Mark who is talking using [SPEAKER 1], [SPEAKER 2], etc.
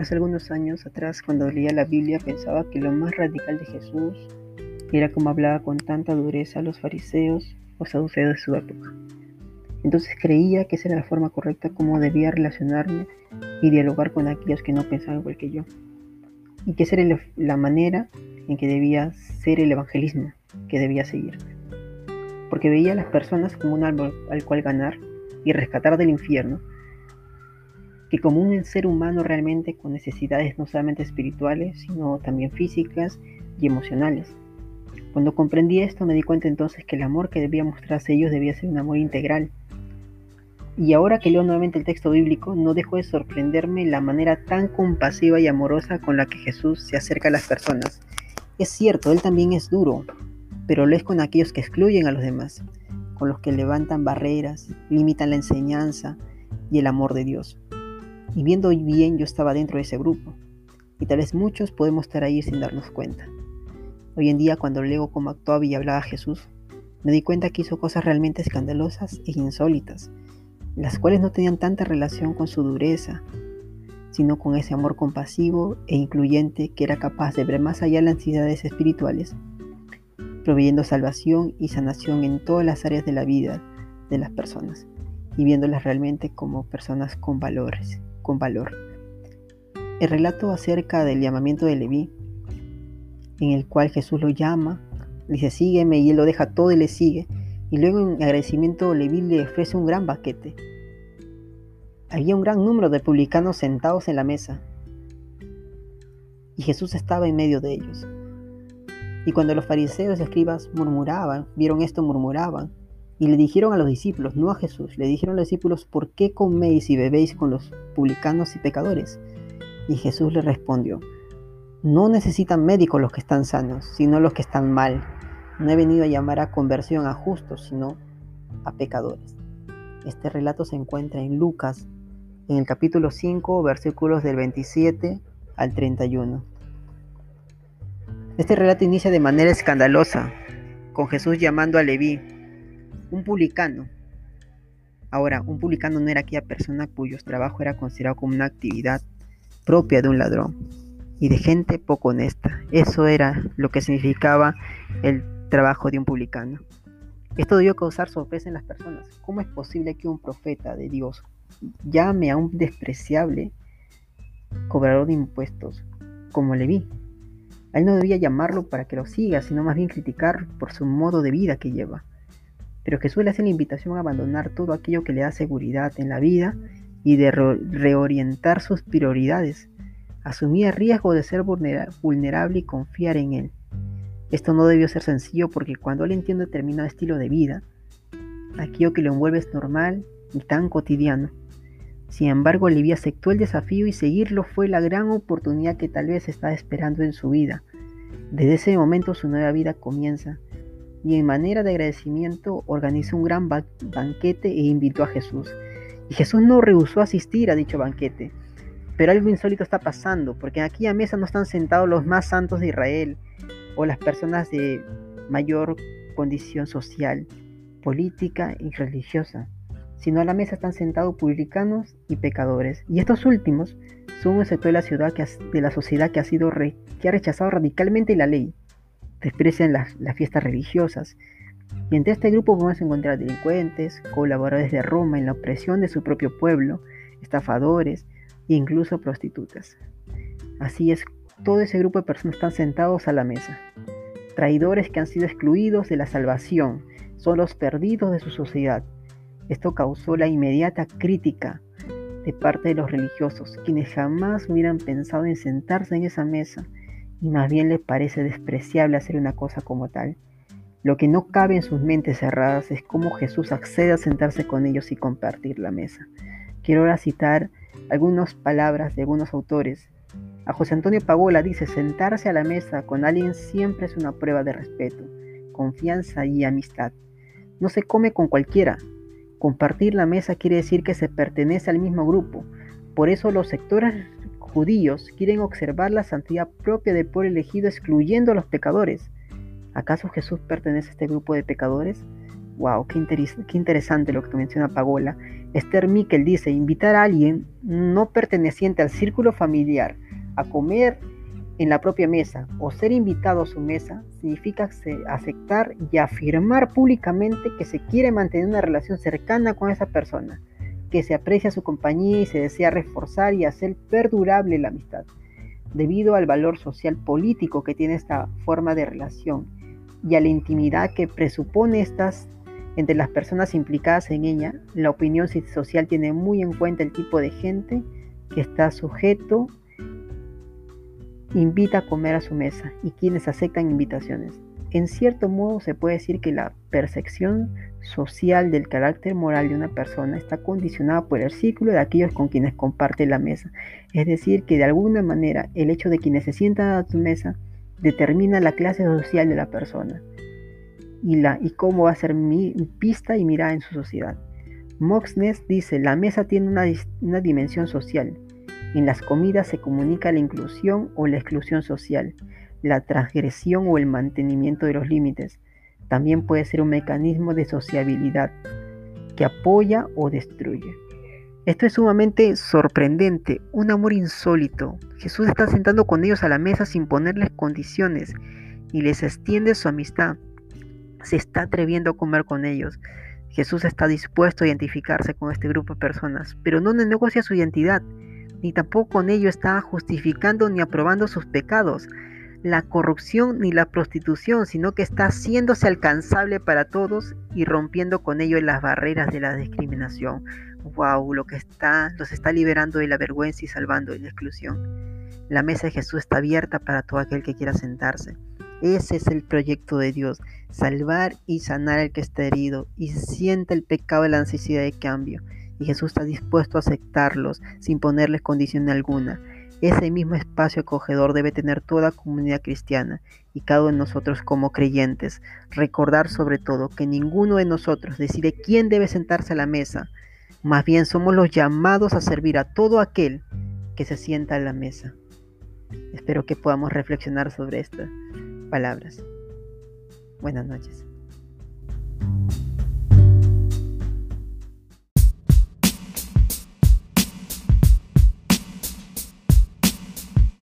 [SPEAKER 1] Hace algunos años atrás, cuando leía la Biblia, pensaba que lo más radical de Jesús era como hablaba con tanta dureza a los fariseos o saduceos de su época. Entonces creía que esa era la forma correcta como debía relacionarme y dialogar con aquellos que no pensaban igual que yo. Y que esa era la manera en que debía ser el evangelismo que debía seguir. Porque veía a las personas como un árbol al cual ganar y rescatar del infierno que como un ser humano realmente con necesidades no solamente espirituales, sino también físicas y emocionales. Cuando comprendí esto me di cuenta entonces que el amor que debía mostrarse ellos debía ser un amor integral. Y ahora que leo nuevamente el texto bíblico, no dejo de sorprenderme la manera tan compasiva y amorosa con la que Jesús se acerca a las personas. Es cierto, Él también es duro, pero lo es con aquellos que excluyen a los demás, con los que levantan barreras, limitan la enseñanza y el amor de Dios. Y viendo bien yo estaba dentro de ese grupo. Y tal vez muchos podemos estar ahí sin darnos cuenta. Hoy en día cuando leo cómo actuaba y hablaba Jesús, me di cuenta que hizo cosas realmente escandalosas e insólitas, las cuales no tenían tanta relación con su dureza, sino con ese amor compasivo e incluyente que era capaz de ver más allá las ansiedades espirituales, proveyendo salvación y sanación en todas las áreas de la vida de las personas y viéndolas realmente como personas con valores con valor. El relato acerca del llamamiento de Leví, en el cual Jesús lo llama, dice sígueme y él lo deja todo y le sigue, y luego en agradecimiento Leví le ofrece un gran banquete. Había un gran número de publicanos sentados en la mesa, y Jesús estaba en medio de ellos. Y cuando los fariseos y escribas murmuraban, vieron esto, murmuraban, y le dijeron a los discípulos, no a Jesús, le dijeron a los discípulos, ¿por qué coméis y bebéis con los publicanos y pecadores? Y Jesús le respondió, no necesitan médicos los que están sanos, sino los que están mal. No he venido a llamar a conversión a justos, sino a pecadores. Este relato se encuentra en Lucas, en el capítulo 5, versículos del 27 al 31. Este relato inicia de manera escandalosa, con Jesús llamando a Leví, un publicano. Ahora, un publicano no era aquella persona cuyo trabajo era considerado como una actividad propia de un ladrón y de gente poco honesta. Eso era lo que significaba el trabajo de un publicano. Esto debió causar sorpresa en las personas. ¿Cómo es posible que un profeta de Dios llame a un despreciable cobrador de impuestos como Leví? A él no debía llamarlo para que lo siga, sino más bien criticar por su modo de vida que lleva. Pero Jesús le hace la invitación a abandonar todo aquello que le da seguridad en la vida y de reorientar sus prioridades. Asumir el riesgo de ser vulnerable y confiar en Él. Esto no debió ser sencillo porque cuando Él entiende determinado estilo de vida, aquello que lo envuelve es normal y tan cotidiano. Sin embargo, Olivia aceptó el desafío y seguirlo fue la gran oportunidad que tal vez estaba esperando en su vida. Desde ese momento su nueva vida comienza y en manera de agradecimiento organizó un gran banquete e invitó a Jesús. Y Jesús no rehusó asistir a dicho banquete. Pero algo insólito está pasando, porque en aquella mesa no están sentados los más santos de Israel o las personas de mayor condición social, política y religiosa, sino a la mesa están sentados publicanos y pecadores. Y estos últimos son un sector de la ciudad que de la sociedad que ha sido que ha rechazado radicalmente la ley desprecian las, fiestas religiosas. Y entre este grupo podemos encontrar delincuentes, colaboradores de Roma en la opresión de su propio pueblo, estafadores e incluso prostitutas. Así es, todo ese grupo de personas están sentados a la mesa. Traidores que han sido excluidos de la salvación, son los perdidos de su sociedad. Esto causó la inmediata crítica de parte de los religiosos, quienes jamás hubieran pensado en sentarse en esa mesa y más bien les parece despreciable hacer una cosa como tal. Lo que no cabe en sus mentes cerradas es cómo Jesús accede a sentarse con ellos y compartir la mesa. Quiero ahora citar algunas palabras de algunos autores. A José Antonio Pagola dice, sentarse a la mesa con alguien siempre es una prueba de respeto, confianza y amistad. No se come con cualquiera. Compartir la mesa quiere decir que se pertenece al mismo grupo. Por eso los sectores judíos quieren observar la santidad propia del pueblo elegido excluyendo a los pecadores. ¿Acaso Jesús pertenece a este grupo de pecadores? Wow, qué, interesante lo que menciona Pagola. Esther Mikkel dice, invitar a alguien no perteneciente al círculo familiar a comer en la propia mesa o ser invitado a su mesa significa aceptar y afirmar públicamente que se quiere mantener una relación cercana con esa persona, que se aprecia su compañía y se desea reforzar y hacer perdurable la amistad, debido al valor social político que tiene esta forma de relación y a la intimidad que presupone estas entre las personas implicadas en ella, la opinión social tiene muy en cuenta el tipo de gente que está sujeto invita a comer a su mesa y quienes aceptan invitaciones. En cierto modo se puede decir que la percepción social del carácter moral de una persona está condicionada por el círculo de aquellos con quienes comparte la mesa. Es decir, que de alguna manera el hecho de quienes se sientan a tu mesa determina la clase social de la persona y, la, y cómo va a ser mi pista y mirada en su sociedad. Moxnes dice, la mesa tiene una, una dimensión social, en las comidas se comunica la inclusión o la exclusión social, la transgresión o el mantenimiento de los límites. También puede ser un mecanismo de sociabilidad que apoya o destruye. Esto es sumamente sorprendente, un amor insólito. Jesús está sentando con ellos a la mesa sin ponerles condiciones y les extiende su amistad. Se está atreviendo a comer con ellos. Jesús está dispuesto a identificarse con este grupo de personas, pero no negocia su identidad ni tampoco con ello está justificando ni aprobando sus pecados, la corrupción ni la prostitución, sino que está haciéndose alcanzable para todos y rompiendo con ello las barreras de la discriminación. Wow, lo que está, los está liberando de la vergüenza y salvando de la exclusión. La mesa de Jesús está abierta para todo aquel que quiera sentarse. Ese es el proyecto de Dios, salvar y sanar al que está herido y siente el pecado de la necesidad de cambio y Jesús está dispuesto a aceptarlos sin ponerles condición alguna. Ese mismo espacio acogedor debe tener toda comunidad cristiana y cada uno de nosotros como creyentes. Recordar sobre todo que ninguno de nosotros decide quién debe sentarse a la mesa. Más bien somos los llamados a servir a todo aquel que se sienta a la mesa. Espero que podamos reflexionar sobre estas palabras. Buenas noches.